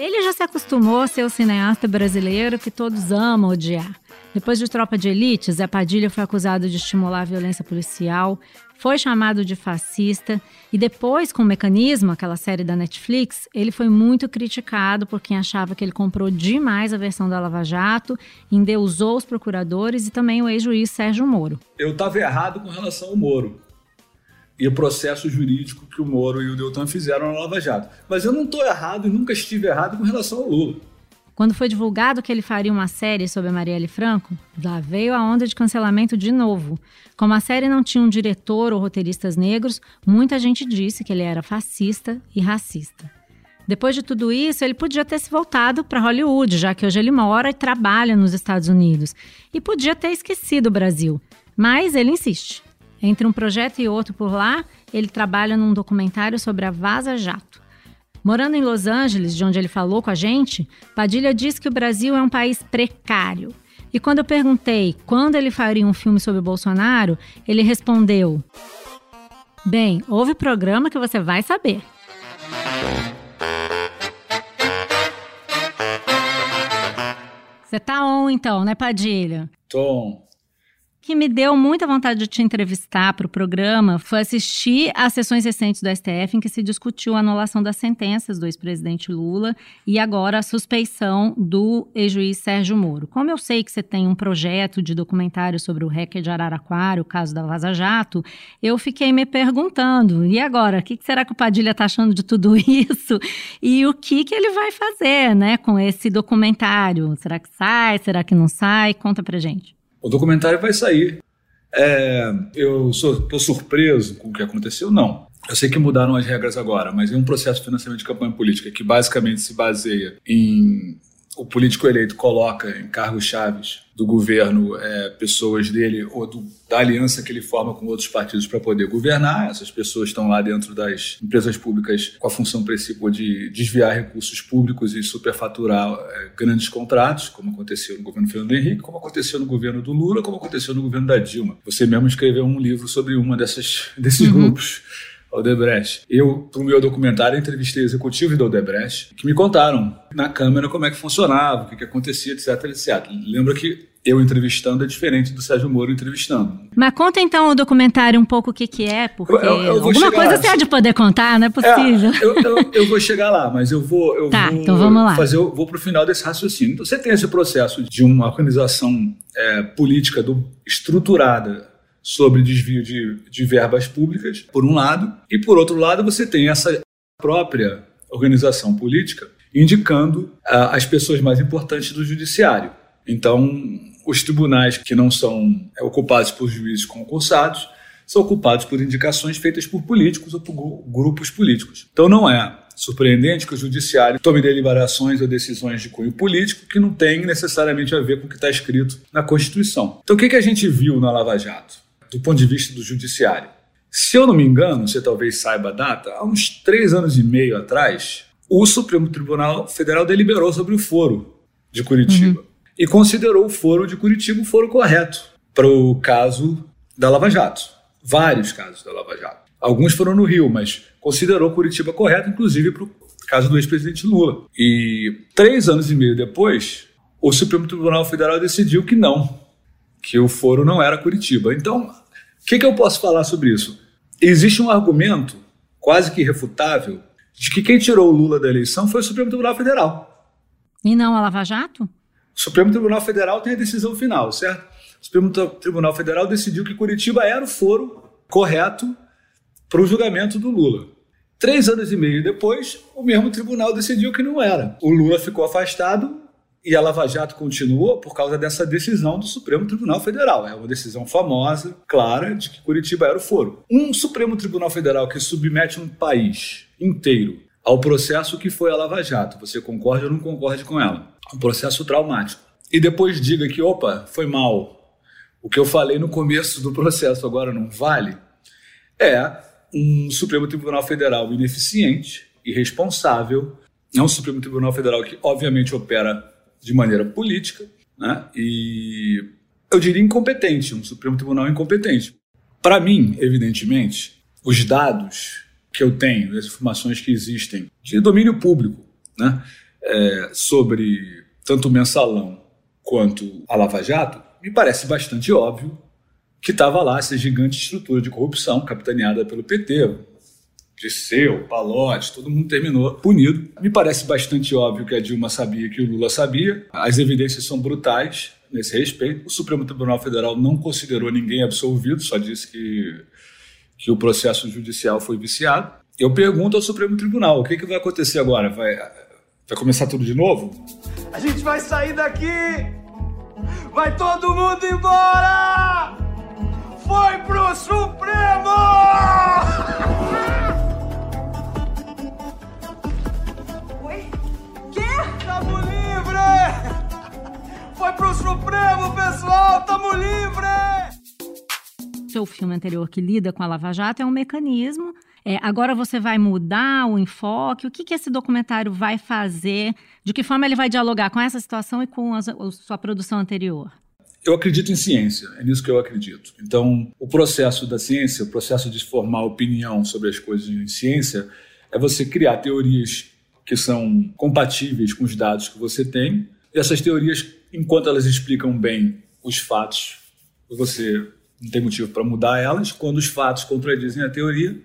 Ele já se acostumou a ser o cineasta brasileiro que todos amam odiar. Depois de Tropa de Elite, Zé Padilha foi acusado de estimular a violência policial, foi chamado de fascista e depois, com o Mecanismo, aquela série da Netflix, ele foi muito criticado por quem achava que ele comprou demais a versão da Lava Jato, endeusou os procuradores e também o ex-juiz Sérgio Moro. Eu estava errado com relação ao Moro e o processo jurídico que o Moro e o Deltan fizeram na Lava Jato. Mas eu não estou errado e nunca estive errado com relação ao Lula. Quando foi divulgado que ele faria uma série sobre a Marielle Franco, lá veio a onda de cancelamento de novo. Como a série não tinha um diretor ou roteiristas negros, muita gente disse que ele era fascista e racista. Depois de tudo isso, ele podia ter se voltado para Hollywood, já que hoje ele mora e trabalha nos Estados Unidos. E podia ter esquecido o Brasil. Mas ele insiste. Entre um projeto e outro por lá, ele trabalha num documentário sobre a Vaza Jato. Morando em Los Angeles, de onde ele falou com a gente, Padilha diz que o Brasil é um país precário. E quando eu perguntei quando ele faria um filme sobre Bolsonaro, ele respondeu: Bem, houve programa que você vai saber. Você tá on então, né, Padilha? Tom, que me deu muita vontade de te entrevistar para o programa foi assistir às sessões recentes do STF em que se discutiu a anulação das sentenças do ex-presidente Lula e agora a suspeição do ex-juiz Sérgio Moro. Como eu sei que você tem um projeto de documentário sobre o hacker de Araraquara, o caso da Vaza Jato, eu fiquei me perguntando, e agora, o que será que o Padilha está achando de tudo isso? E o que, que ele vai fazer né, com esse documentário? Será que sai? Será que não sai? Conta pra gente. O documentário vai sair. É, eu estou surpreso com o que aconteceu? Não. Eu sei que mudaram as regras agora, mas é um processo de financiamento de campanha política que basicamente se baseia em o político eleito coloca em cargos chaves do governo é, pessoas dele ou do, da aliança que ele forma com outros partidos para poder governar. Essas pessoas estão lá dentro das empresas públicas com a função principal de desviar recursos públicos e superfaturar é, grandes contratos, como aconteceu no governo Fernando Henrique, como aconteceu no governo do Lula, como aconteceu no governo da Dilma. Você mesmo escreveu um livro sobre uma dessas desses uhum. grupos. Odebrecht. Eu, para o meu documentário, entrevistei executivos da Odebrecht que me contaram na câmera como é que funcionava, o que, que acontecia, etc, etc. Lembra que eu entrevistando é diferente do Sérgio Moro entrevistando. Mas conta então o documentário um pouco o que, que é, porque eu, eu, eu alguma coisa lá. você há de poder contar, não é possível. É, eu, vou chegar lá, mas eu vou, eu tá, vou então vamos lá. fazer, vou para o final desse raciocínio. Então você tem esse processo de uma organização é, política do, estruturada sobre desvio de, de verbas públicas, por um lado, e por outro lado você tem essa própria organização política indicando uh, as pessoas mais importantes do judiciário. Então, os tribunais que não são é, ocupados por juízes concursados são ocupados por indicações feitas por políticos ou por grupos políticos. Então, não é surpreendente que o judiciário tome deliberações ou decisões de cunho político que não tem necessariamente a ver com o que está escrito na Constituição. Então, o que, que a gente viu na Lava Jato? Do ponto de vista do judiciário. Se eu não me engano, você talvez saiba a data, há uns três anos e meio atrás, o Supremo Tribunal Federal deliberou sobre o foro de Curitiba uhum. e considerou o foro de Curitiba o foro correto para o caso da Lava Jato. Vários casos da Lava Jato. Alguns foram no Rio, mas considerou Curitiba correto, inclusive para o caso do ex-presidente Lula. E três anos e meio depois, o Supremo Tribunal Federal decidiu que não, que o foro não era Curitiba. Então, o que, que eu posso falar sobre isso? Existe um argumento quase que irrefutável de que quem tirou o Lula da eleição foi o Supremo Tribunal Federal. E não a Lava Jato? O Supremo Tribunal Federal tem a decisão final, certo? O Supremo Tribunal Federal decidiu que Curitiba era o foro correto para o julgamento do Lula. Três anos e meio depois, o mesmo tribunal decidiu que não era. O Lula ficou afastado e a Lava Jato continuou por causa dessa decisão do Supremo Tribunal Federal. É uma decisão famosa, clara, de que Curitiba era o foro. Um Supremo Tribunal Federal que submete um país inteiro ao processo que foi a Lava Jato, você concorda ou não concorde com ela? Um processo traumático. E depois diga que, opa, foi mal. O que eu falei no começo do processo agora não vale. É um Supremo Tribunal Federal ineficiente, irresponsável. É um Supremo Tribunal Federal que, obviamente, opera de maneira política né? e, eu diria, incompetente, um Supremo Tribunal incompetente. Para mim, evidentemente, os dados que eu tenho, as informações que existem de domínio público, né? é, sobre tanto o mensalão quanto a Lava Jato, me parece bastante óbvio que estava lá essa gigante estrutura de corrupção capitaneada pelo PT, Disseu, Palote, todo mundo terminou punido. Me parece bastante óbvio que a Dilma sabia que o Lula sabia. As evidências são brutais nesse respeito. O Supremo Tribunal Federal não considerou ninguém absolvido, só disse que, que o processo judicial foi viciado. Eu pergunto ao Supremo Tribunal: o que, que vai acontecer agora? Vai, vai começar tudo de novo? A gente vai sair daqui! Vai todo mundo embora! Foi pro Supremo! Quê? Tamo livre! Foi pro Supremo, pessoal! Tamo livre! Seu filme anterior que lida com a Lava Jato é um mecanismo é, agora você vai mudar o enfoque? O que, que esse documentário vai fazer? De que forma ele vai dialogar com essa situação e com a, a sua produção anterior? Eu acredito em ciência, é nisso que eu acredito. Então, o processo da ciência, o processo de formar opinião sobre as coisas em ciência, é você criar teorias que são compatíveis com os dados que você tem. E essas teorias, enquanto elas explicam bem os fatos, você não tem motivo para mudar elas. Quando os fatos contradizem a teoria,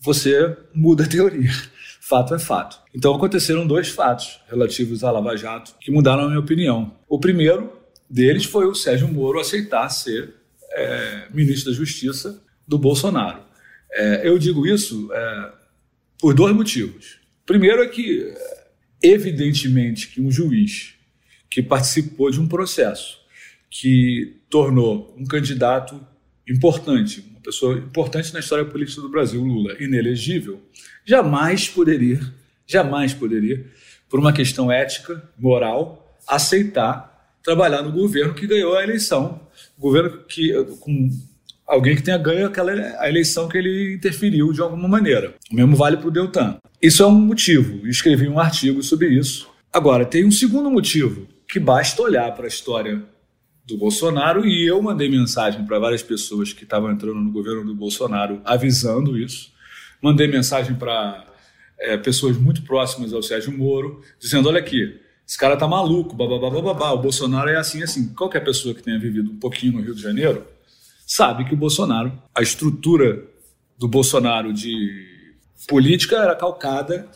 você muda a teoria. Fato é fato. Então aconteceram dois fatos relativos à Lava Jato que mudaram a minha opinião. O primeiro deles foi o Sérgio Moro aceitar ser é, ministro da Justiça do Bolsonaro. É, eu digo isso é, por dois motivos. Primeiro é que, evidentemente, que um juiz que participou de um processo que tornou um candidato importante, uma pessoa importante na história política do Brasil, Lula, inelegível, jamais poderia, jamais poderia, por uma questão ética, moral, aceitar trabalhar no governo que ganhou a eleição, governo que com alguém que tenha ganho aquela a eleição que ele interferiu de alguma maneira. O mesmo vale para o Deltan. Isso é um motivo. Escrevi um artigo sobre isso. Agora tem um segundo motivo que basta olhar para a história do Bolsonaro e eu mandei mensagem para várias pessoas que estavam entrando no governo do Bolsonaro avisando isso. Mandei mensagem para é, pessoas muito próximas ao Sérgio Moro, dizendo: olha aqui, esse cara tá maluco, babá, babá, o Bolsonaro é assim, assim. Qualquer pessoa que tenha vivido um pouquinho no Rio de Janeiro sabe que o Bolsonaro, a estrutura do Bolsonaro de política era calcada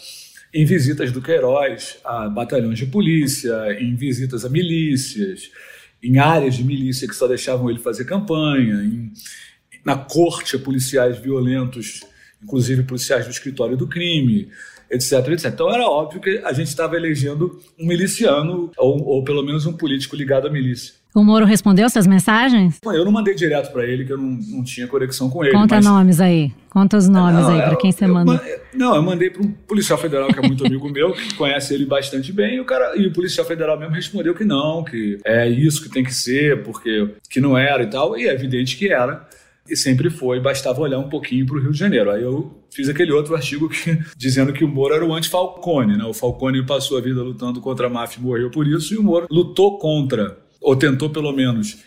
em visitas do Queiroz a batalhões de polícia, em visitas a milícias, em áreas de milícia que só deixavam ele fazer campanha, em, na corte a policiais violentos, inclusive policiais do escritório do crime, etc, etc. Então era óbvio que a gente estava elegendo um miliciano, ou, ou pelo menos um político ligado à milícia. O Moro respondeu essas mensagens? Eu não mandei direto para ele, que eu não, não tinha conexão com ele. Conta mas... nomes aí. Conta os nomes não, aí para quem você manda. Não, eu mandei para um policial federal que é muito amigo meu, que conhece ele bastante bem, e o, cara, e o policial federal mesmo respondeu que não, que é isso que tem que ser, porque que não era e tal. E é evidente que era e sempre foi, bastava olhar um pouquinho para o Rio de Janeiro. Aí eu fiz aquele outro artigo que, dizendo que o Moro era o anti-Falcone. Né? O Falcone passou a vida lutando contra a máfia e morreu por isso, e o Moro lutou contra, ou tentou pelo menos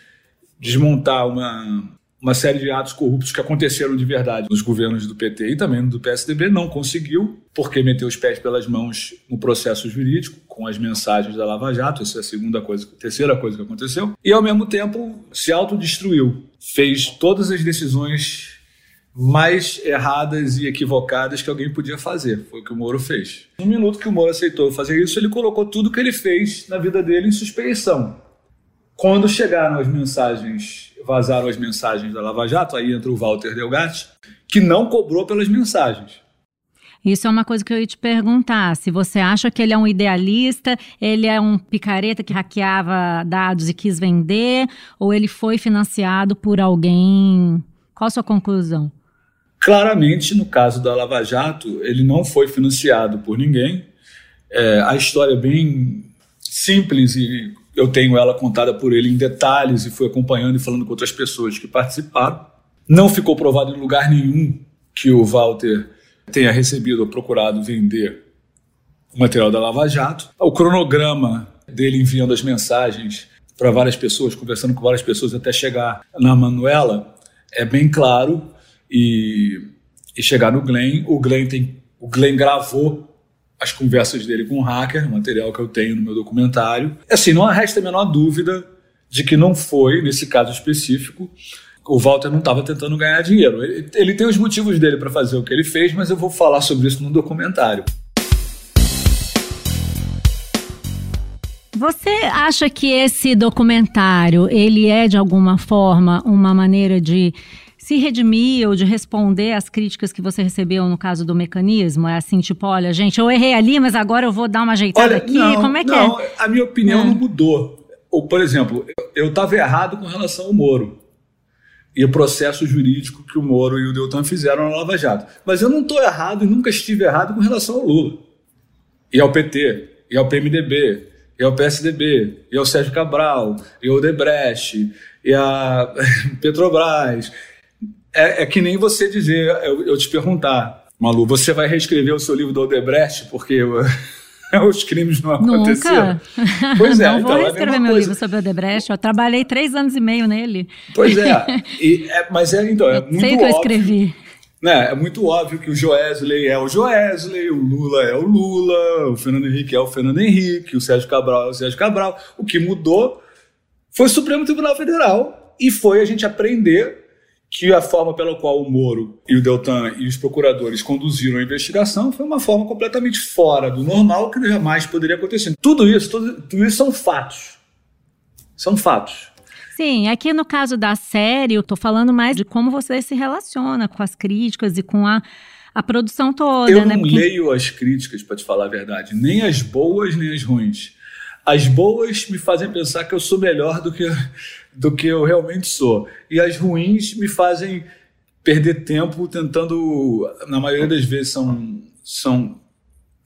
desmontar uma, uma série de atos corruptos que aconteceram de verdade nos governos do PT e também do PSDB, não conseguiu, porque meteu os pés pelas mãos no processo jurídico, com as mensagens da Lava Jato, essa é a segunda coisa, a terceira coisa que aconteceu, e ao mesmo tempo se autodestruiu, fez todas as decisões mais erradas e equivocadas que alguém podia fazer. Foi o que o Moro fez. No minuto que o Moro aceitou fazer isso, ele colocou tudo que ele fez na vida dele em suspeição. Quando chegaram as mensagens, vazaram as mensagens da Lava Jato, aí entra o Walter Delgatti, que não cobrou pelas mensagens. Isso é uma coisa que eu ia te perguntar. Se você acha que ele é um idealista, ele é um picareta que hackeava dados e quis vender, ou ele foi financiado por alguém? Qual a sua conclusão? Claramente, no caso da Lava Jato, ele não foi financiado por ninguém. É, a história é bem simples e eu tenho ela contada por ele em detalhes e fui acompanhando e falando com outras pessoas que participaram. Não ficou provado em lugar nenhum que o Walter tenha recebido ou procurado vender o material da Lava Jato. O cronograma dele enviando as mensagens para várias pessoas, conversando com várias pessoas até chegar na Manuela, é bem claro e, e chegar no Glenn. O Glenn, tem, o Glenn gravou as conversas dele com o hacker, material que eu tenho no meu documentário. Assim, não resta a menor dúvida de que não foi, nesse caso específico, o Walter não estava tentando ganhar dinheiro. Ele, ele tem os motivos dele para fazer o que ele fez, mas eu vou falar sobre isso no documentário. Você acha que esse documentário ele é de alguma forma uma maneira de se redimir ou de responder às críticas que você recebeu no caso do mecanismo? É assim, tipo, olha, gente, eu errei ali, mas agora eu vou dar uma ajeitada olha, aqui. Não, Como é que não, é? A minha opinião é. não mudou. Ou, por exemplo, eu estava errado com relação ao Moro e o processo jurídico que o Moro e o Deltan fizeram na Lava Jato. Mas eu não estou errado e nunca estive errado com relação ao Lula e ao PT e ao PMDB e ao PSDB, e ao Sérgio Cabral, e ao Debrecht, e a Petrobras. É, é, que nem você dizer, eu, eu, te perguntar, Malu, você vai reescrever o seu livro do Odebrecht porque os crimes não aconteceram? Nunca. Pois é, não então, vou é reescrever é meu livro sobre o Odebrecht, eu trabalhei três anos e meio nele. Pois é, e, é mas é, então, é eu muito sei que eu escrevi. Né, é muito óbvio que o Joesley é o Joesley, o Lula é o Lula, o Fernando Henrique é o Fernando Henrique, o Sérgio Cabral é o Sérgio Cabral. O que mudou foi o Supremo Tribunal Federal e foi a gente aprender que a forma pela qual o Moro e o Deltan e os procuradores conduziram a investigação foi uma forma completamente fora do normal que jamais poderia acontecer. Tudo isso, tudo, tudo isso são fatos. São fatos. Sim, aqui no caso da série, eu tô falando mais de como você se relaciona com as críticas e com a, a produção toda. Eu né? não Porque... leio as críticas, para te falar a verdade, nem as boas nem as ruins. As boas me fazem pensar que eu sou melhor do que, do que eu realmente sou. E as ruins me fazem perder tempo tentando, na maioria das vezes, são, são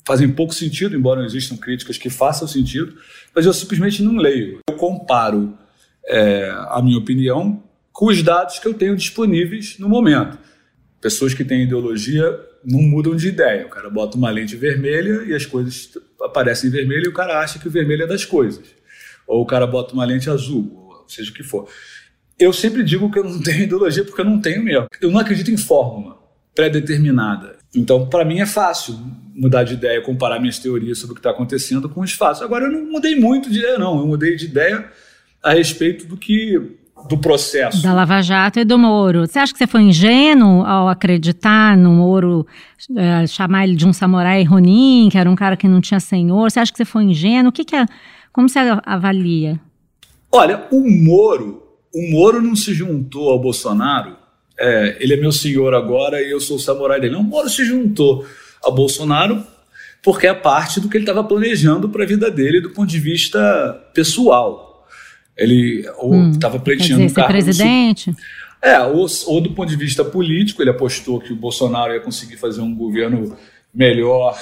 fazem pouco sentido, embora existam críticas que façam sentido, mas eu simplesmente não leio. Eu comparo é, a minha opinião, com os dados que eu tenho disponíveis no momento. Pessoas que têm ideologia não mudam de ideia. O cara bota uma lente vermelha e as coisas aparecem em vermelho e o cara acha que o vermelho é das coisas. Ou o cara bota uma lente azul, seja o que for. Eu sempre digo que eu não tenho ideologia porque eu não tenho mesmo. Eu não acredito em fórmula pré-determinada. Então, para mim é fácil mudar de ideia, comparar minhas teorias sobre o que está acontecendo com os fatos. Agora, eu não mudei muito de ideia, não. Eu mudei de ideia a respeito do que do processo. Da Lava Jato e do Moro. Você acha que você foi ingênuo ao acreditar no Moro, é, chamar ele de um samurai Ronin, que era um cara que não tinha senhor? Você acha que você foi ingênuo? O que, que é, como você avalia? Olha, o Moro, o Moro não se juntou ao Bolsonaro. É, ele é meu senhor agora e eu sou o samurai dele. Não, o Moro se juntou ao Bolsonaro porque é parte do que ele estava planejando para a vida dele do ponto de vista pessoal. Ele estava hum, pleiteando dizer, um cargo. presidente? É, ou, ou, do ponto de vista político, ele apostou que o Bolsonaro ia conseguir fazer um governo melhor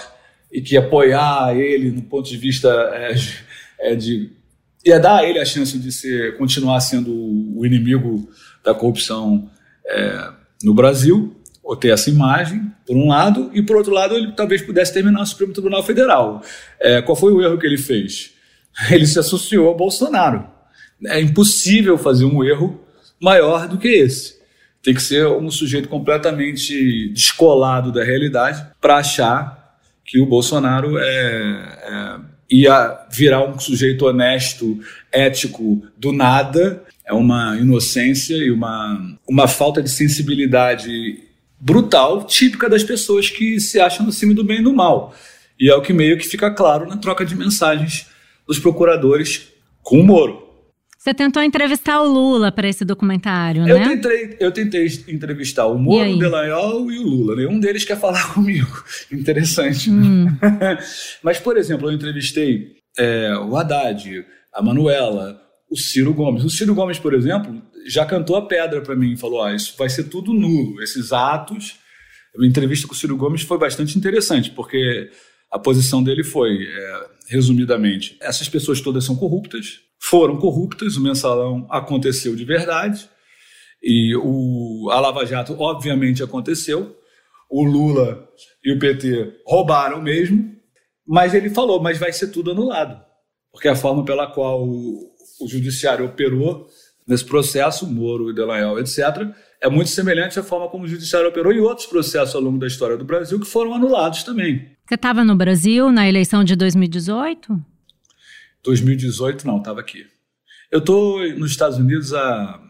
e que ia apoiar ele no ponto de vista é, é, de. Ia dar a ele a chance de ser, continuar sendo o inimigo da corrupção é, no Brasil, ou ter essa imagem, por um lado, e por outro lado, ele talvez pudesse terminar o Supremo Tribunal Federal. É, qual foi o erro que ele fez? Ele se associou ao Bolsonaro. É impossível fazer um erro maior do que esse. Tem que ser um sujeito completamente descolado da realidade para achar que o Bolsonaro é, é, ia virar um sujeito honesto, ético, do nada. É uma inocência e uma, uma falta de sensibilidade brutal, típica das pessoas que se acham acima do bem e do mal. E é o que meio que fica claro na troca de mensagens dos procuradores com o Moro. Você tentou entrevistar o Lula para esse documentário, eu né? Tentei, eu tentei entrevistar o Moro, o Delanhol e o Lula. Nenhum deles quer falar comigo. Interessante. Hum. Mas, por exemplo, eu entrevistei é, o Haddad, a Manuela, o Ciro Gomes. O Ciro Gomes, por exemplo, já cantou a pedra para mim. Falou, ah, isso vai ser tudo nulo. Esses atos... A entrevista com o Ciro Gomes foi bastante interessante, porque a posição dele foi, é, resumidamente, essas pessoas todas são corruptas, foram corruptas, o mensalão aconteceu de verdade, e o, a Lava Jato, obviamente, aconteceu. O Lula e o PT roubaram mesmo, mas ele falou: mas vai ser tudo anulado, porque a forma pela qual o, o judiciário operou nesse processo, Moro e Delanhol, etc., é muito semelhante à forma como o judiciário operou e outros processos ao longo da história do Brasil que foram anulados também. Você estava no Brasil na eleição de 2018? 2018 não, estava aqui. Eu estou nos Estados Unidos há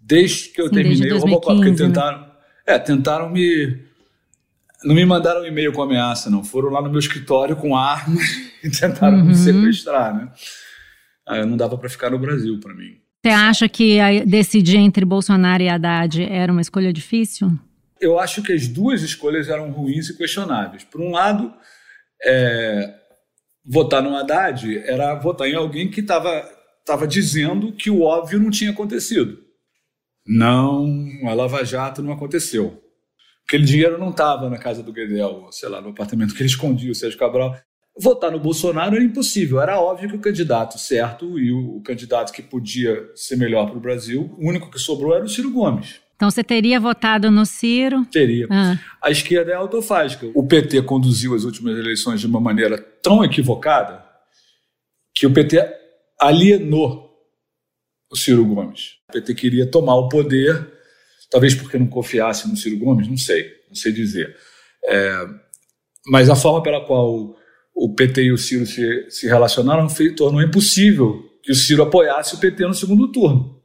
desde que eu Sim, terminei o Robocop, porque né? tentaram, né? é, tentaram me não me mandaram um e-mail com ameaça, não. Foram lá no meu escritório com arma e tentaram uhum. me sequestrar, né? Aí não dava para ficar no Brasil para mim. Você acha que decidir entre Bolsonaro e Haddad era uma escolha difícil? Eu acho que as duas escolhas eram ruins e questionáveis. Por um lado, é, votar no Haddad era votar em alguém que estava tava dizendo que o óbvio não tinha acontecido. Não, a Lava Jato não aconteceu. Aquele dinheiro não estava na casa do Guedel, sei lá, no apartamento que ele escondia, o Sérgio Cabral. Votar no Bolsonaro era impossível. Era óbvio que o candidato certo e o, o candidato que podia ser melhor para o Brasil, o único que sobrou era o Ciro Gomes. Então você teria votado no Ciro? Teria. Ah. A esquerda é autofágica. O PT conduziu as últimas eleições de uma maneira tão equivocada que o PT alienou o Ciro Gomes. O PT queria tomar o poder, talvez porque não confiasse no Ciro Gomes, não sei, não sei dizer. É, mas a forma pela qual o PT e o Ciro se, se relacionaram fez, tornou impossível que o Ciro apoiasse o PT no segundo turno.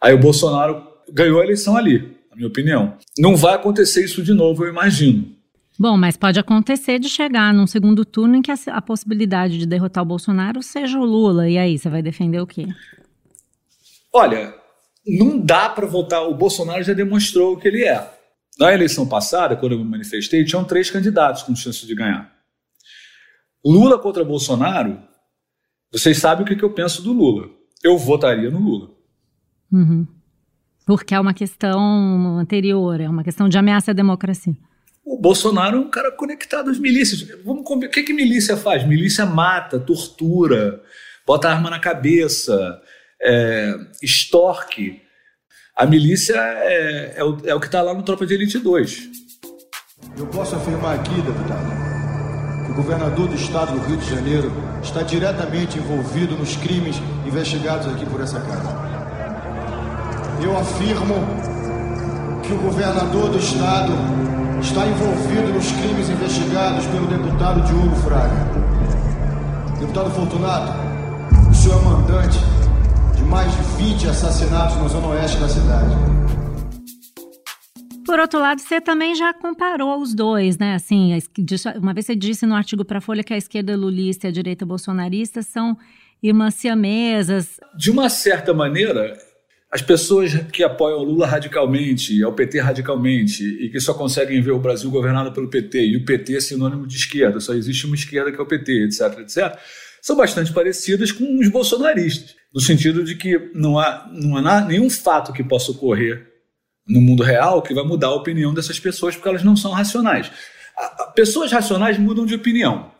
Aí o Bolsonaro ganhou a eleição ali, na minha opinião. Não vai acontecer isso de novo, eu imagino. Bom, mas pode acontecer de chegar num segundo turno em que a, a possibilidade de derrotar o Bolsonaro seja o Lula. E aí, você vai defender o quê? Olha, não dá para votar. O Bolsonaro já demonstrou o que ele é. Na eleição passada, quando eu me manifestei, tinham três candidatos com chance de ganhar. Lula contra Bolsonaro, vocês sabem o que, que eu penso do Lula. Eu votaria no Lula. Uhum. Porque é uma questão anterior, é uma questão de ameaça à democracia. O Bolsonaro é um cara conectado às milícias. Vamos O que, que milícia faz? Milícia mata, tortura, bota arma na cabeça, é, extorque. A milícia é, é, o, é o que está lá no Tropa de Elite 2. Eu posso afirmar aqui, deputado, o governador do estado do Rio de Janeiro está diretamente envolvido nos crimes investigados aqui por essa casa. Eu afirmo que o governador do estado está envolvido nos crimes investigados pelo deputado Diogo Fraga. Deputado Fortunato, o senhor é mandante de mais de 20 assassinatos na zona oeste da cidade. Por outro lado, você também já comparou os dois, né? Assim, uma vez você disse no artigo para a Folha que a esquerda lulista e a direita bolsonarista são irmãs siamesas. De uma certa maneira, as pessoas que apoiam o Lula radicalmente, ao PT radicalmente, e que só conseguem ver o Brasil governado pelo PT, e o PT é sinônimo de esquerda, só existe uma esquerda que é o PT, etc, etc, são bastante parecidas com os bolsonaristas, no sentido de que não há, não há nenhum fato que possa ocorrer no mundo real que vai mudar a opinião dessas pessoas, porque elas não são racionais. Pessoas racionais mudam de opinião.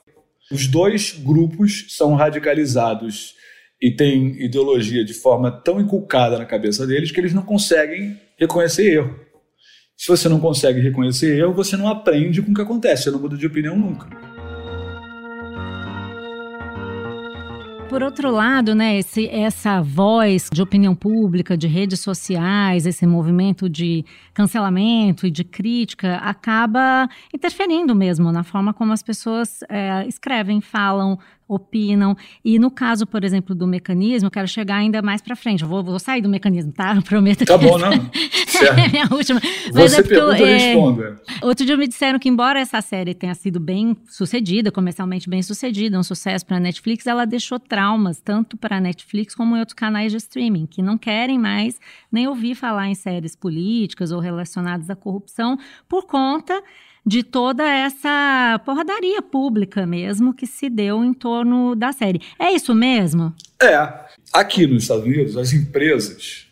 Os dois grupos são radicalizados e têm ideologia de forma tão inculcada na cabeça deles que eles não conseguem reconhecer erro. Se você não consegue reconhecer erro, você não aprende com o que acontece, você não muda de opinião nunca. Por outro lado, né, esse, essa voz de opinião pública, de redes sociais, esse movimento de cancelamento e de crítica acaba interferindo mesmo na forma como as pessoas é, escrevem, falam, opinam. E no caso, por exemplo, do mecanismo, eu quero chegar ainda mais para frente. Eu vou, vou, sair do mecanismo, tá? Eu prometo tá bom, não? é minha última. Mas Você é pergunta, eu, é... responda. Outro dia me disseram que, embora essa série tenha sido bem sucedida, comercialmente bem sucedida, um sucesso para a Netflix, ela deixou traumas tanto para a Netflix como em outros canais de streaming, que não querem mais nem ouvir falar em séries políticas ou relacionadas à corrupção por conta de toda essa porradaria pública mesmo que se deu em torno da série. É isso mesmo? É. Aqui nos Estados Unidos, as empresas,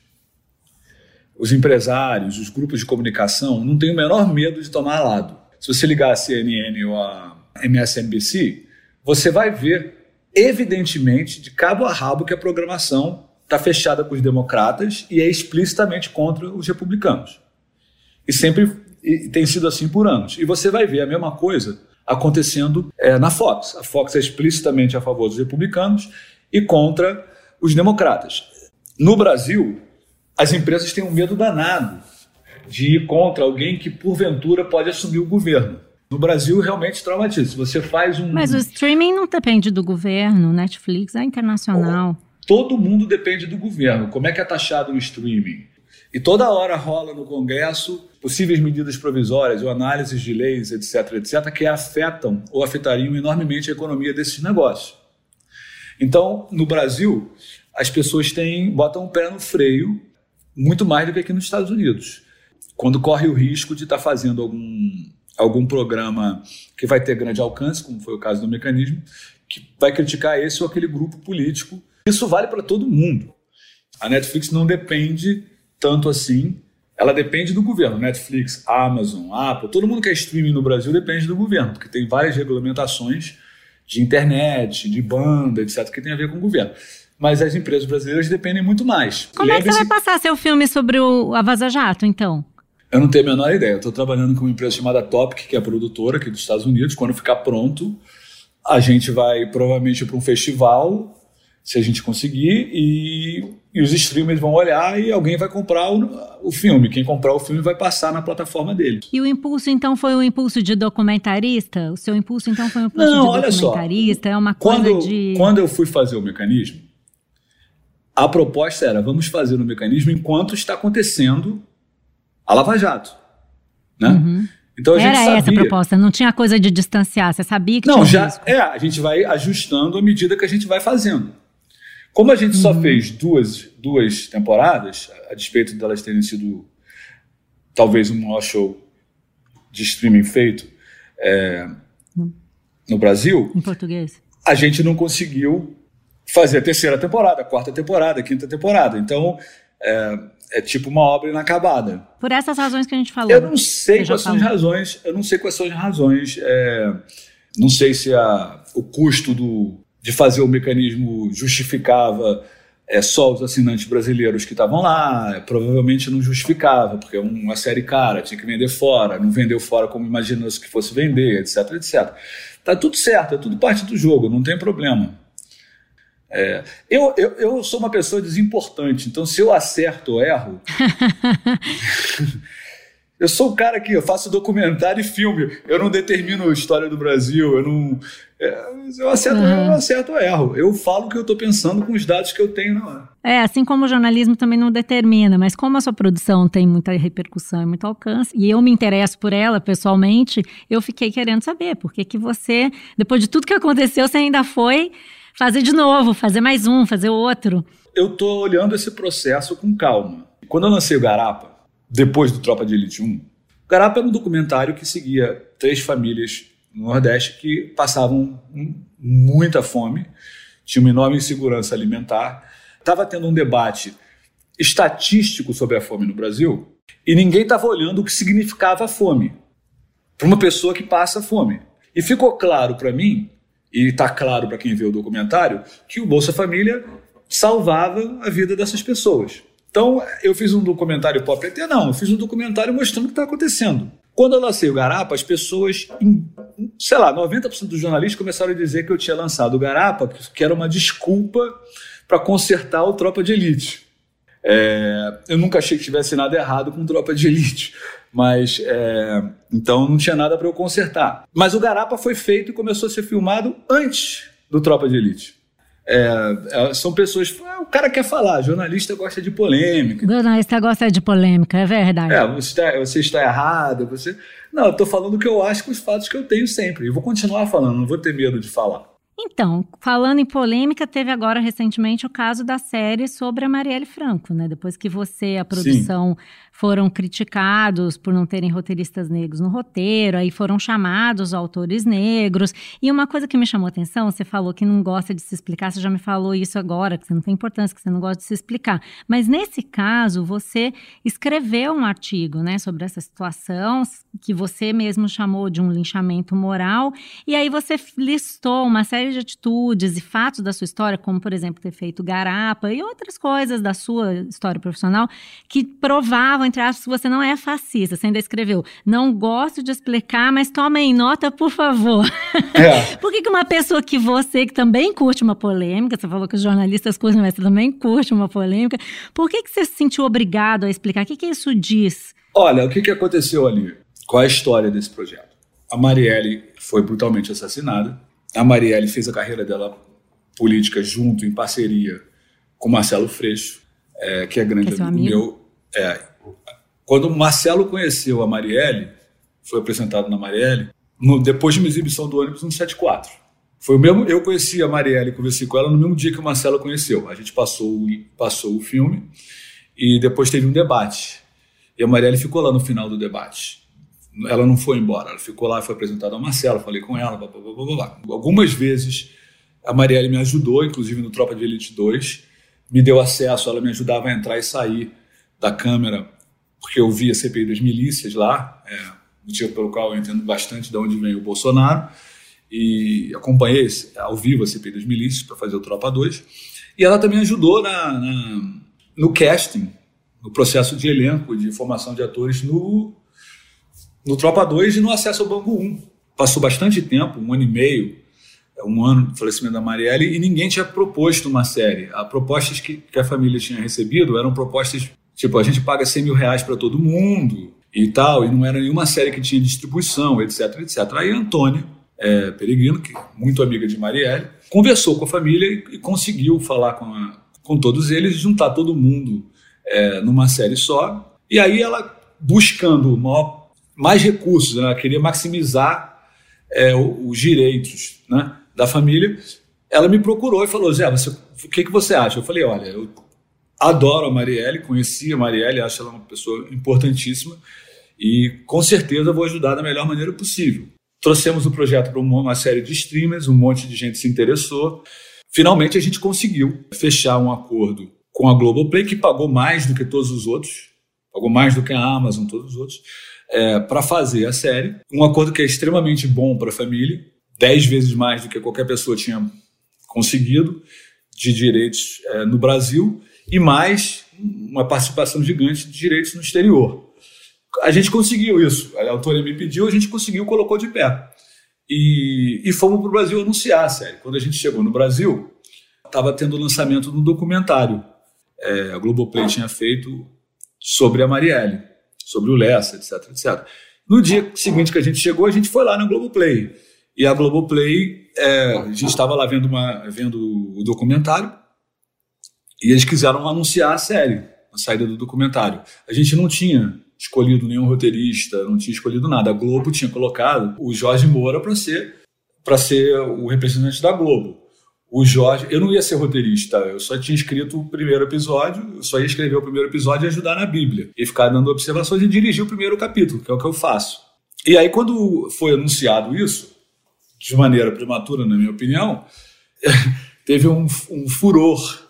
os empresários, os grupos de comunicação não têm o menor medo de tomar lado. Se você ligar a CNN ou a MSNBC, você vai ver, evidentemente, de cabo a rabo, que a programação está fechada com os democratas e é explicitamente contra os republicanos. E sempre e tem sido assim por anos. E você vai ver a mesma coisa acontecendo é, na Fox. A Fox é explicitamente a favor dos republicanos e contra os democratas. No Brasil, as empresas têm um medo danado de ir contra alguém que, porventura, pode assumir o governo. No Brasil, realmente traumatiza. Você faz um. Mas o streaming não depende do governo, Netflix é internacional. Todo mundo depende do governo. Como é que é taxado o streaming? E toda hora rola no Congresso possíveis medidas provisórias ou análises de leis, etc., etc., que afetam ou afetariam enormemente a economia desses negócios. Então, no Brasil, as pessoas têm, botam o pé no freio muito mais do que aqui nos Estados Unidos. Quando corre o risco de estar tá fazendo algum, algum programa que vai ter grande alcance, como foi o caso do mecanismo, que vai criticar esse ou aquele grupo político. Isso vale para todo mundo. A Netflix não depende tanto assim. Ela depende do governo. Netflix, Amazon, Apple, todo mundo que é streaming no Brasil depende do governo, porque tem várias regulamentações de internet, de banda, etc., que tem a ver com o governo. Mas as empresas brasileiras dependem muito mais. Como é que você vai passar seu filme sobre o, a Vaza Jato, então? Eu não tenho a menor ideia. Eu estou trabalhando com uma empresa chamada Topic, que é produtora aqui dos Estados Unidos. Quando ficar pronto, a gente vai provavelmente para um festival, se a gente conseguir, e, e, os streamers vão olhar e alguém vai comprar o, o, filme. Quem comprar o filme vai passar na plataforma dele. E o impulso, então, foi o impulso de documentarista? O seu impulso, então, foi um impulso não, de olha documentarista? Só, é uma coisa quando, de. Quando eu fui fazer o mecanismo, a proposta era: vamos fazer o mecanismo enquanto está acontecendo a Lava Jato. Né? Uhum. Então a Era gente sabia. essa a proposta, não tinha coisa de distanciar, você sabia que Não, tinha já risco. é, a gente vai ajustando à medida que a gente vai fazendo. Como a gente só Uhum. fez duas, duas temporadas, a despeito delas terem sido talvez o maior show de streaming feito é, no Brasil, Em português. a gente não conseguiu fazer a terceira temporada, a quarta temporada, a quinta temporada. Então, é, é tipo uma obra inacabada. Por essas razões que a gente falou. Eu não sei quais são as razões. Eu não sei quais são as razões. é, não sei se a- o custo do, de fazer o mecanismo justificava é, só os assinantes brasileiros que estavam lá. Provavelmente não justificava, porque é uma série cara, tinha que vender fora. Não vendeu fora como imaginou-se que fosse vender, etc, etc. Tá tudo certo, é tudo parte do jogo, não tem problema. É, eu, eu, eu sou uma pessoa desimportante, então se eu acerto ou erro, eu sou o cara que eu faço documentário e filme. Eu não determino a história do Brasil. Eu não. é, eu acerto, eu acerto ou erro. Eu falo o que eu estou pensando com os dados que eu tenho na hora. É, assim como o jornalismo também não determina, mas como a sua produção tem muita repercussão e muito alcance, e eu me interesso por ela pessoalmente, eu fiquei querendo saber por que que você, depois de tudo que aconteceu, você ainda foi fazer de novo, fazer mais um, fazer outro. Eu estou olhando esse processo com calma. Quando eu lancei o Garapa, depois do Tropa de Elite 1, o Garapa era um documentário que seguia três famílias no Nordeste que passavam muita fome, tinha uma enorme insegurança alimentar, estava tendo um debate estatístico sobre a fome no Brasil e ninguém estava olhando o que significava a fome para uma pessoa que passa fome. E ficou claro para mim, e está claro para quem vê o documentário, que o Bolsa Família salvava a vida dessas pessoas. Então, eu fiz um documentário pop ET? Não, eu fiz um documentário mostrando o que está acontecendo. Quando eu lancei o Garapa, as pessoas, sei lá, 90% dos jornalistas começaram a dizer que eu tinha lançado o Garapa, que era uma desculpa para consertar o Tropa de Elite. É, eu nunca achei que tivesse nada errado com Tropa de Elite, mas é, então não tinha nada para eu consertar. Mas o Garapa foi feito e começou a ser filmado antes do Tropa de Elite. É, é, são pessoas. O cara quer falar, jornalista gosta de polêmica. Jornalista gosta de polêmica, é verdade. É, você está, você está errado, você. Não, eu estou falando o que eu acho com os fatos que eu tenho sempre. E vou continuar falando, não vou ter medo de falar. Então, falando em polêmica, teve agora recentemente o caso da série sobre a Marielle Franco, né? Depois que você a produção foram criticados por não terem roteiristas negros no roteiro, aí foram chamados autores negros. E uma coisa que me chamou atenção, você falou que não gosta de se explicar, você já me falou isso agora, que você não tem importância, que você não gosta de se explicar. Mas nesse caso, você escreveu um artigo, né, sobre essa situação, que você mesmo chamou de um linchamento moral, e aí você listou uma série de atitudes e fatos da sua história, como, por exemplo, ter feito garapa e outras coisas da sua história profissional, que provavam, entre aspas, você não é fascista. Você ainda escreveu, não gosto de explicar, mas tomem nota, por favor. É. por que, que uma pessoa que você, que também curte uma polêmica, você falou que os jornalistas curtem, mas você também curte uma polêmica, por que, que você se sentiu obrigado a explicar? O que, que isso diz? Olha, o que, que aconteceu ali? Qual é a história desse projeto? A Marielle foi brutalmente assassinada. A Marielle fez a carreira dela política junto, em parceria com Marcelo Freixo, é, que é grande que é amigo meu. É, quando Marcelo conheceu a Marielle, foi apresentado na Marielle, no, depois de uma exibição do ônibus no 74. Foi o mesmo, eu conheci a Marielle e conversei com ela no mesmo dia que o Marcelo conheceu. A gente passou, passou o filme e depois teve um debate. E a Marielle ficou lá no final do debate. Ela não foi embora, ela ficou lá, foi apresentada ao Marcelo, falei com ela, blá, blá, blá, blá, blá. Algumas vezes a Marielle me ajudou, inclusive no Tropa de Elite 2, me deu acesso, ela me ajudava a entrar e sair da câmera, porque eu via a CPI das milícias lá, é, motivo pelo qual eu entendo bastante de onde vem o Bolsonaro, e acompanhei ao vivo a CPI das milícias para fazer o Tropa 2, e ela também ajudou na, na, no casting, no processo de elenco, de formação de atores no no Tropa 2 e no acesso ao Banco 1. Passou bastante tempo, um ano e meio, um ano do falecimento da Marielle, e ninguém tinha proposto uma série. As propostas que, que a família tinha recebido eram propostas tipo, a gente paga 100 mil reais para todo mundo e tal, e não era nenhuma série que tinha distribuição, etc, etc. Aí a Antônia é, Peregrino, que é muito amiga de Marielle, conversou com a família e, e conseguiu falar com, a, com todos eles, juntar todo mundo é, numa série só. E aí ela, buscando maior mais recursos, né? ela queria maximizar é, os direitos né, da família. Ela me procurou e falou: Zé, você, o que, que você acha? Eu falei: olha, eu adoro a Marielle, conheci a Marielle, acho ela uma pessoa importantíssima e com certeza vou ajudar da melhor maneira possível. Trouxemos o projeto para uma série de streamers, um monte de gente se interessou. Finalmente a gente conseguiu fechar um acordo com a Globoplay, que pagou mais do que todos os outros, pagou mais do que a Amazon, todos os outros é, para fazer a série. Um acordo que é extremamente bom para a família, dez vezes mais do que qualquer pessoa tinha conseguido de direitos é, no Brasil e mais uma participação gigante de direitos no exterior. A gente conseguiu isso. A autora me pediu, a gente conseguiu, colocou de pé. E, e fomos para o Brasil anunciar a série. Quando a gente chegou no Brasil, estava tendo o lançamento de um documentário. É, a Globoplay tinha feito sobre a Marielle sobre o Lessa, etc, etc. No dia seguinte que a gente chegou, a gente foi lá na Globoplay. E a Globoplay, é, a gente estava lá vendo, uma, vendo o documentário e eles quiseram anunciar a série, a saída do documentário. A gente não tinha escolhido nenhum roteirista, não tinha escolhido nada. A Globo tinha colocado o Jorge Moura para ser, ser o representante da Globo o Jorge. Eu não ia ser roteirista, eu só tinha escrito o primeiro episódio, eu só ia escrever o primeiro episódio e ajudar na Bíblia. E ficar dando observações e dirigir o primeiro capítulo, que é o que eu faço. E aí, quando foi anunciado isso, de maneira prematura, na minha opinião, teve um, um furor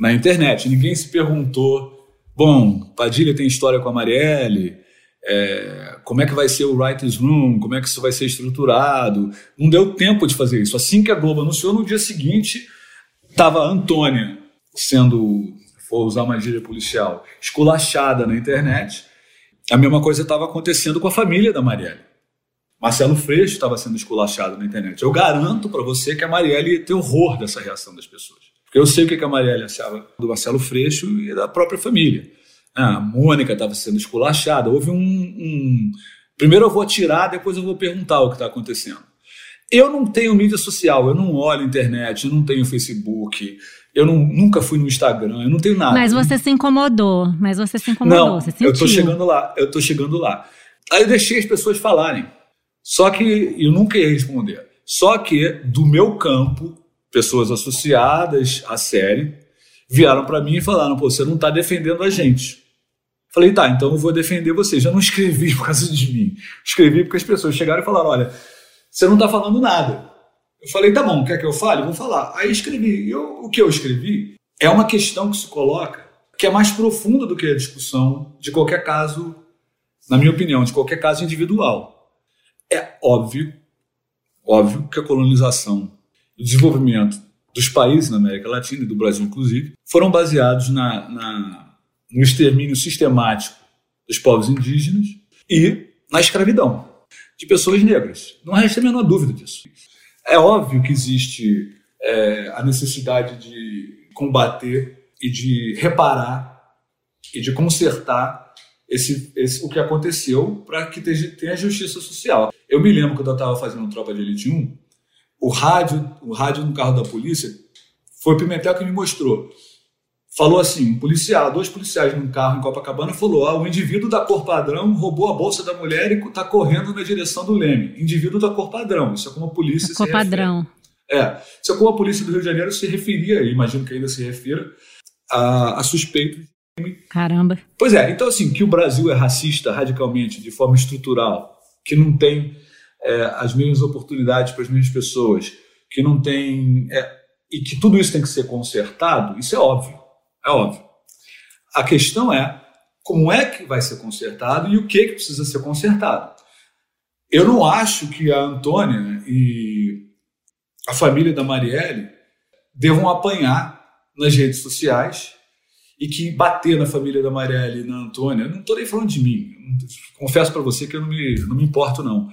na internet. Ninguém se perguntou: bom, Padilha tem história com a Marielle, é, como é que vai ser o Writers Room, como é que isso vai ser estruturado. Não deu tempo de fazer isso. Assim que a Globo anunciou, no dia seguinte, estava Antônia sendo, vou usar uma gíria policial, esculachada na internet. A mesma coisa estava acontecendo com a família da Marielle. Marcelo Freixo estava sendo esculachado na internet. Eu garanto para você que a Marielle ia ter horror dessa reação das pessoas. Porque eu sei o que a Marielle achava do Marcelo Freixo e da própria família. Ah, a Mônica estava sendo esculachada. Houve um, um. Primeiro eu vou atirar, depois eu vou perguntar o que está acontecendo. Eu não tenho mídia social, eu não olho internet, eu não tenho Facebook, eu não, nunca fui no Instagram, eu não tenho nada. Mas você se incomodou, mas você se incomodou, não, você sentiu. Eu tô chegando lá, eu tô chegando lá. Aí eu deixei as pessoas falarem. Só que eu nunca ia responder. Só que do meu campo, pessoas associadas à série vieram para mim e falaram: pô, você não está defendendo a gente. Falei, tá, então eu vou defender você. Já não escrevi por causa de mim. Escrevi porque as pessoas chegaram e falaram: olha, você não está falando nada. Eu falei, tá bom, quer que eu fale? Vou falar. Aí escrevi. Eu, o que eu escrevi é uma questão que se coloca que é mais profunda do que a discussão de qualquer caso, na minha opinião, de qualquer caso individual. É óbvio, óbvio que a colonização do desenvolvimento dos países na América Latina e do Brasil, inclusive, foram baseados na, na, no extermínio sistemático dos povos indígenas e na escravidão de pessoas negras. Não resta a menor dúvida disso. É óbvio que existe é, a necessidade de combater e de reparar e de consertar esse, esse, o que aconteceu para que tenha justiça social. Eu me lembro quando eu estava fazendo Tropa de Elite 1, o rádio, o rádio no carro da polícia, foi o Pimentel que me mostrou. Falou assim, um policial, dois policiais num carro em Copacabana, falou, ah, o indivíduo da cor padrão roubou a bolsa da mulher e está correndo na direção do Leme. Indivíduo da cor padrão, isso é como a polícia a cor padrão. É, isso é como a polícia do Rio de Janeiro se referia, imagino que ainda se refira, a, a suspeito Caramba. Pois é, então assim, que o Brasil é racista radicalmente, de forma estrutural, que não tem é, as mesmas oportunidades para as mesmas pessoas, que não tem. É, e que tudo isso tem que ser consertado, isso é óbvio. É óbvio. A questão é como é que vai ser consertado e o que, que precisa ser consertado. Eu não acho que a Antônia e a família da Marielle devam apanhar nas redes sociais e que bater na família da Marielle e na Antônia, não estou nem falando de mim, confesso para você que eu não me, não me importo não,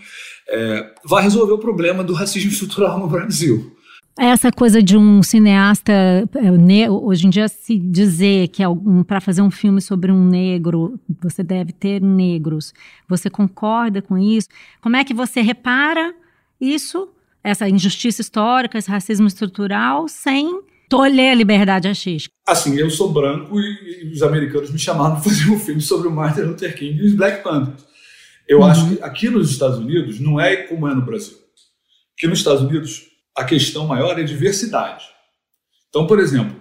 é, vai resolver o problema do racismo estrutural no Brasil. Essa coisa de um cineasta, é, hoje em dia se dizer que é para fazer um filme sobre um negro, você deve ter negros. Você concorda com isso? Como é que você repara isso, essa injustiça histórica, esse racismo estrutural, sem tolher a liberdade artística? Assim, eu sou branco e, e os americanos me chamaram para fazer um filme sobre o Martin Luther King e os Black Panthers. Eu uhum. acho que aqui nos Estados Unidos não é como é no Brasil. Aqui nos Estados Unidos a questão maior é diversidade. Então, por exemplo,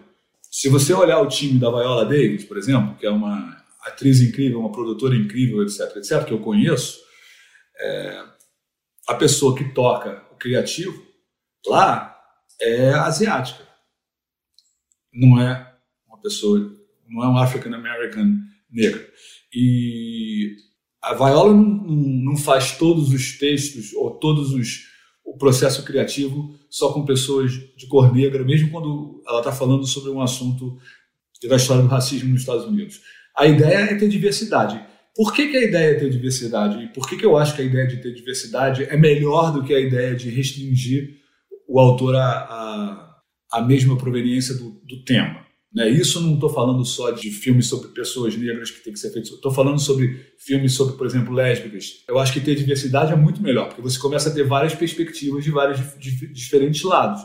se você olhar o time da Viola Davis, por exemplo, que é uma atriz incrível, uma produtora incrível, etc, etc, que eu conheço, é, a pessoa que toca o criativo lá é asiática. Não é uma pessoa, não é um African American negro. E a Viola não, não, faz todos os textos ou todos os o processo criativo só com pessoas de cor negra, mesmo quando ela está falando sobre um assunto da história do racismo nos Estados Unidos. A ideia é ter diversidade. Por que, que a ideia é ter diversidade? E por que, que eu acho que a ideia de ter diversidade é melhor do que a ideia de restringir o autor à, à, à mesma proveniência do, do tema? Né? Isso não estou falando só de filmes sobre pessoas negras que tem que ser feitos. Estou falando sobre filmes sobre, por exemplo, lésbicas. Eu acho que ter diversidade é muito melhor, porque você começa a ter várias perspectivas de vários de diferentes lados.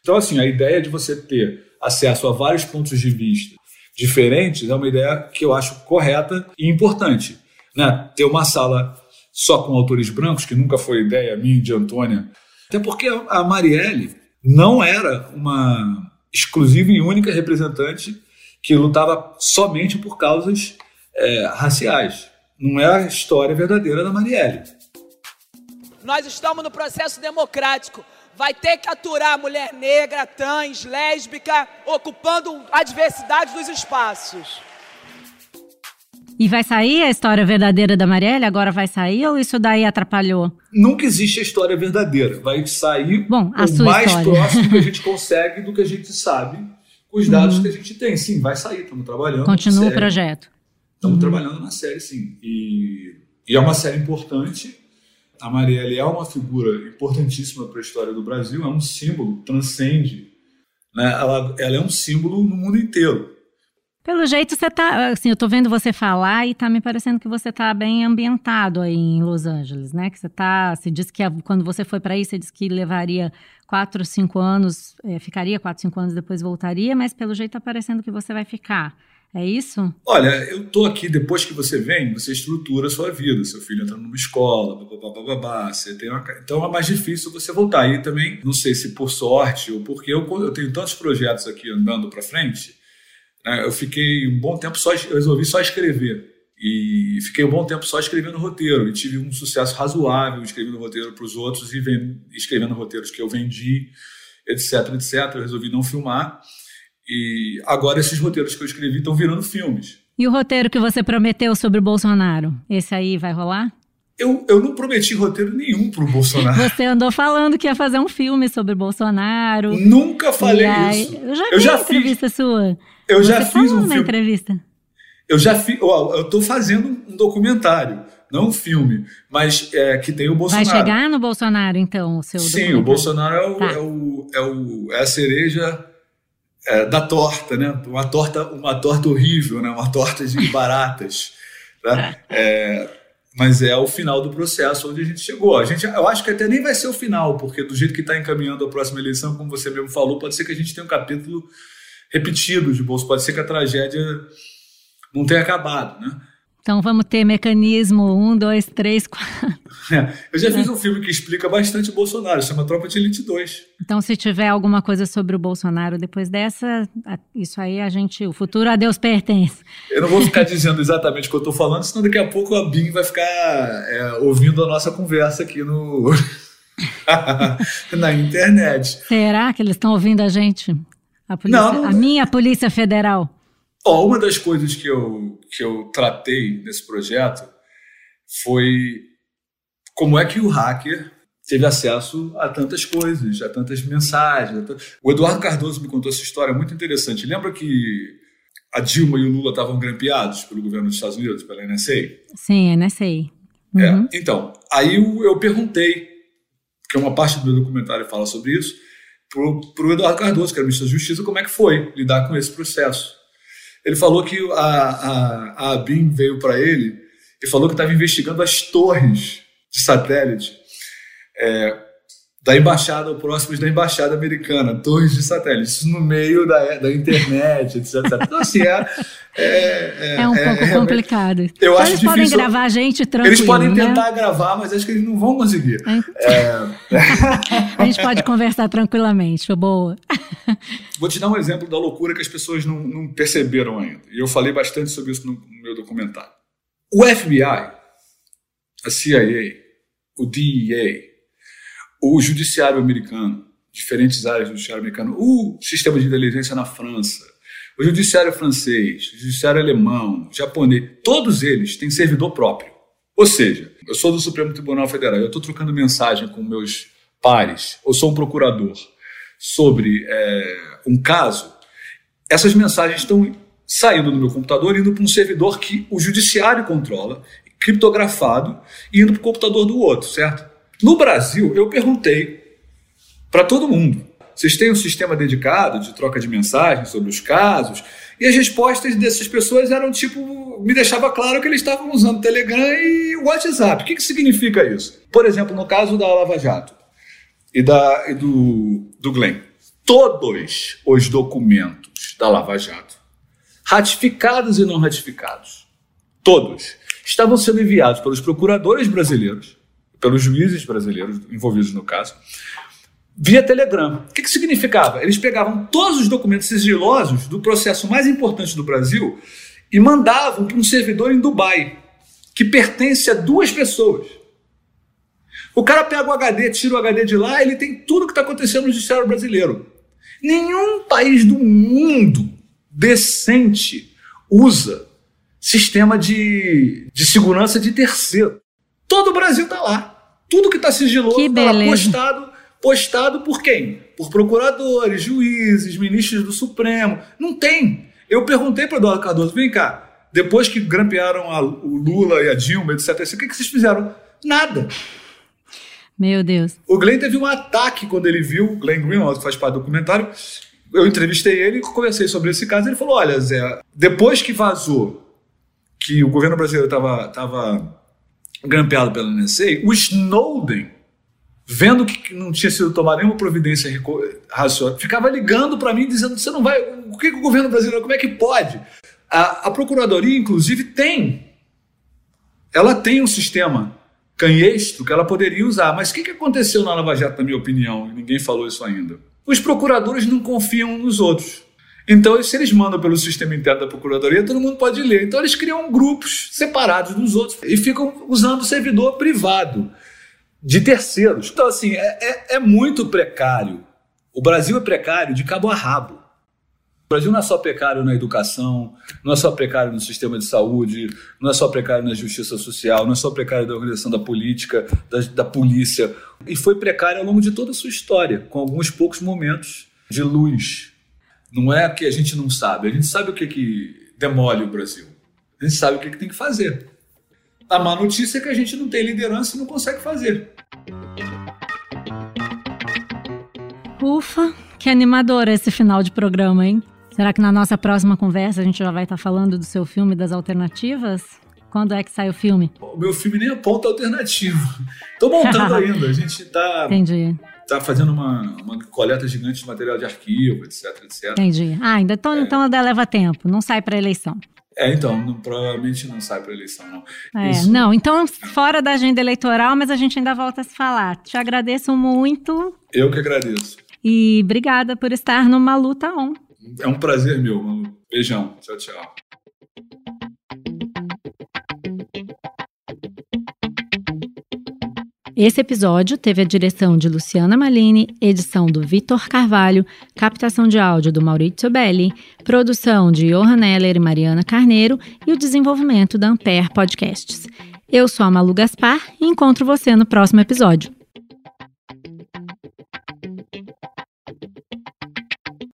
Então, assim, a ideia de você ter acesso a vários pontos de vista diferentes é uma ideia que eu acho correta e importante. Né? Ter uma sala só com autores brancos, que nunca foi ideia minha de Antônia. Até porque a Marielle não era uma exclusiva e única representante que lutava somente por causas é, raciais. Não é a história verdadeira da Marielle. Nós estamos no processo democrático. Vai ter que aturar mulher negra, trans, lésbica, ocupando a diversidade dos espaços. E vai sair a história verdadeira da Marielle? Agora vai sair ou isso daí atrapalhou? Nunca existe a história verdadeira. Vai sair Bom, o mais história. próximo que a gente consegue do que a gente sabe com os dados uhum. que a gente tem. Sim, vai sair, estamos trabalhando. Continua o projeto. Estamos uhum. trabalhando na série, sim. E, e é uma série importante. A Marielle é uma figura importantíssima para a história do Brasil, é um símbolo, transcende. Né? Ela, ela é um símbolo no mundo inteiro. Pelo jeito você tá, assim, eu tô vendo você falar e tá me parecendo que você tá bem ambientado aí em Los Angeles, né? Que você tá, você disse que quando você foi para aí, você disse que levaria quatro, cinco anos, é, ficaria quatro, cinco anos depois voltaria, mas pelo jeito tá parecendo que você vai ficar. É isso? Olha, eu tô aqui, depois que você vem, você estrutura a sua vida. Seu filho entra numa escola, babá, você tem uma... Então é mais difícil você voltar. E também, não sei se por sorte ou porque eu, eu tenho tantos projetos aqui andando para frente? Eu fiquei um bom tempo só, eu resolvi só escrever. E fiquei um bom tempo só escrevendo roteiro. E tive um sucesso razoável escrevendo roteiro para os outros e vend... escrevendo roteiros que eu vendi, etc, etc. Eu resolvi não filmar. E agora esses roteiros que eu escrevi estão virando filmes. E o roteiro que você prometeu sobre o Bolsonaro? Esse aí vai rolar? eu, eu não prometi roteiro nenhum pro Bolsonaro. Você andou falando que ia fazer um filme sobre Bolsonaro. Nunca falei aí, isso. Eu já vi eu já a entrevista fiz, sua. Eu Você já fiz um filme. entrevista. Eu já fiz. eu tô fazendo um documentário, não um filme, mas é, que tem o Vai Bolsonaro. chegar no Bolsonaro, então, o seu Sim, o Bolsonaro é, o, Tá. é, o, é, o- é a cereja é, da torta, né? Uma torta, uma torta horrível, né? Uma torta de baratas. né? É, mas é o final do processo onde a gente chegou. A gente, eu acho que até nem vai ser o final, porque do jeito que está encaminhando a próxima eleição, como você mesmo falou, pode ser que a gente tenha um capítulo repetido de bolso. Pode ser que a tragédia não tenha acabado, né? Então vamos ter mecanismo um, dois, três, quatro. Eu já fiz um filme que explica bastante o Bolsonaro, chama Tropa de Elite 2. Então, se tiver alguma coisa sobre o Bolsonaro depois dessa, isso aí a gente. O futuro a Deus pertence. Eu não vou ficar dizendo exatamente o que eu estou falando, senão daqui a pouco a Bim vai ficar é, ouvindo a nossa conversa aqui no na internet. Será que eles estão ouvindo a gente? A, polícia, Não, não- a minha Polícia Federal. Ó, uma das coisas que eu, que eu tratei nesse projeto foi como é que o hacker teve acesso a tantas coisas, a tantas mensagens. a tan- O Eduardo Cardoso me contou essa história muito interessante. Lembra que a Dilma e o Lula estavam grampeados pelo governo dos Estados Unidos, pela NSA? Sim, é NSA. É, Uhum. então, aí eu, eu perguntei, que uma parte do meu documentário fala sobre isso, pro, pro Eduardo Cardoso, que era ministro da Justiça, como é que foi lidar com esse processo. Ele falou que a, a, a ABIN veio para ele e falou que estava investigando as torres de satélite é, da embaixada, ou próximas da embaixada americana, torres de satélite, isso no meio da, da internet, etc. Então, assim, é, é, É um pouco realmente- complicado. Eu Então, acho eles podem difícil- gravar a gente tranquilo. Eles podem né? tentar gravar, mas acho que eles não vão conseguir. A gente pode conversar tranquilamente. Boa. Vou te dar um exemplo da loucura que as pessoas não, não perceberam ainda. E eu falei bastante sobre isso no meu documentário. O FBI, a CIA, o DEA, o judiciário americano, diferentes áreas do judiciário americano, o sistema de inteligência na França, o judiciário francês, o judiciário alemão, japonês, todos eles têm servidor próprio. Ou seja, eu sou do Supremo Tribunal Federal, eu estou trocando mensagem com meus pares, ou sou um procurador sobre é, um caso, essas mensagens estão saindo do meu computador, indo para um servidor que o judiciário controla, criptografado, e indo para o computador do outro, certo? No Brasil, eu perguntei para todo mundo: vocês têm um sistema dedicado de troca de mensagens sobre os casos? E as respostas dessas pessoas eram tipo, me deixava claro que eles estavam usando Telegram e WhatsApp. O que, que significa isso? Por exemplo, no caso da Lava Jato e, da, e do, do Glenn, todos os documentos da Lava Jato, ratificados e não ratificados, todos, estavam sendo enviados pelos procuradores brasileiros, pelos juízes brasileiros envolvidos no caso, via Telegram. O que, que significava? Eles pegavam todos os documentos sigilosos do processo mais importante do Brasil e mandavam para um servidor em Dubai, que pertence a duas pessoas. O cara pega o HD, tira o HD de lá, ele tem tudo que está acontecendo no judiciário brasileiro. Nenhum país do mundo decente usa sistema de, de segurança de terceiro. Todo o Brasil está lá. Tudo que está sigiloso Que está lá beleza. postado, postado por quem? Por procuradores, juízes, ministros do Supremo. Não tem. Eu perguntei para o Eduardo Cardoso, vem cá, depois que grampearam a- o Lula e a Dilma, etc., o que, que vocês fizeram? Nada. Meu Deus. O Glenn teve um ataque quando ele viu, o Glenn Greenwald, que faz parte do documentário. Eu entrevistei ele conversei sobre esse caso. Ele falou: Olha, Zé, depois que vazou que o governo brasileiro estava tava grampeado pela NSA, o Snowden, vendo que não tinha sido tomada nenhuma providência racional, ficava ligando para mim dizendo: Você não vai. O que, que o governo brasileiro, como é que pode? A, a Procuradoria, inclusive, tem. Ela tem um sistema canhestro que ela poderia usar. Mas o que, que aconteceu na Lava Jato, na minha opinião? Ninguém falou isso ainda. Os procuradores não confiam nos outros. Então, se eles mandam pelo sistema interno da Procuradoria, todo mundo pode ler. Então, eles criam grupos separados dos outros e ficam usando servidor privado de terceiros. Então, assim, é, é- é muito precário. O Brasil é precário de cabo a rabo. O Brasil não é só precário na educação, não é só precário no sistema de saúde, não é só precário na justiça social, não é só precário da organização da política, da, da polícia. E foi precário ao longo de toda a sua história, com alguns poucos momentos de luz. Não é que a gente não sabe, a gente sabe o que, que demole o Brasil. A gente sabe o que, que tem que fazer. A má notícia é que a gente não tem liderança e não consegue fazer. Ufa, que animador esse final de programa, hein? Será que na nossa próxima conversa a gente já vai estar falando do seu filme das alternativas? Quando é que sai o filme? O meu filme nem aponta alternativo. Estou montando ainda. A gente está Tá fazendo uma, uma coleta gigante de material de arquivo, etc, etc. Entendi. Ah, ainda então, então ainda leva tempo, não sai para eleição. É, então, não- provavelmente não sai para eleição, não. É, Isso. não, então fora da agenda eleitoral, mas a gente ainda volta a se falar. Te agradeço muito Eu que agradeço. e obrigada por estar no Maluta On. É um prazer meu, Malu. Beijão. Tchau, tchau. Esse episódio teve a direção de Luciana Malini, edição do Vitor Carvalho, captação de áudio do Maurício Belli, produção de Johan Heller e Mariana Carneiro e o desenvolvimento da Ampere Podcasts. Eu sou a Malu Gaspar e encontro você no próximo episódio.